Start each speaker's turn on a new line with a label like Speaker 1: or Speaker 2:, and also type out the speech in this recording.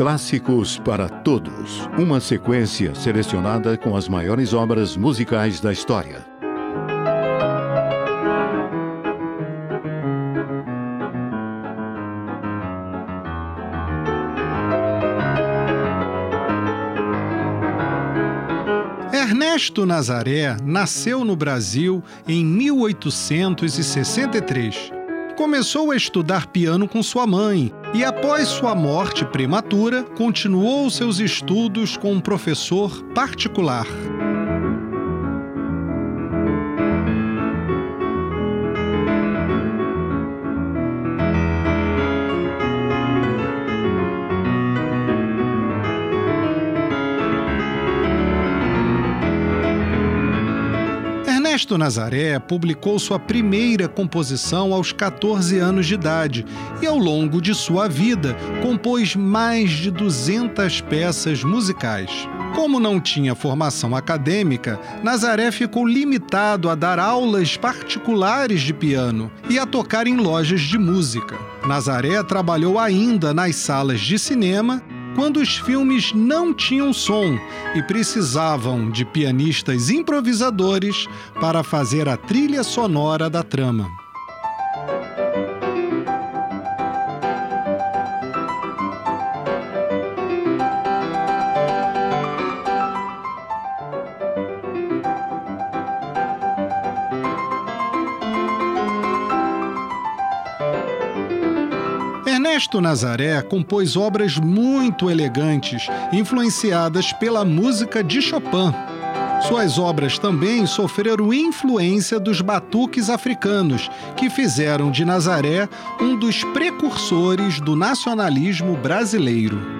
Speaker 1: Clássicos para Todos uma sequência selecionada com as maiores obras musicais da história.
Speaker 2: Ernesto Nazaré nasceu no Brasil em 1863. Começou a estudar piano com sua mãe e, após sua morte prematura, continuou seus estudos com um professor particular. Ernesto Nazaré publicou sua primeira composição aos 14 anos de idade e, ao longo de sua vida, compôs mais de 200 peças musicais. Como não tinha formação acadêmica, Nazaré ficou limitado a dar aulas particulares de piano e a tocar em lojas de música. Nazaré trabalhou ainda nas salas de cinema quando os filmes não tinham som e precisavam de pianistas improvisadores para fazer a trilha sonora da trama. Ernesto Nazaré compôs obras muito elegantes, influenciadas pela música de Chopin. Suas obras também sofreram influência dos batuques africanos, que fizeram de Nazaré um dos precursores do nacionalismo brasileiro.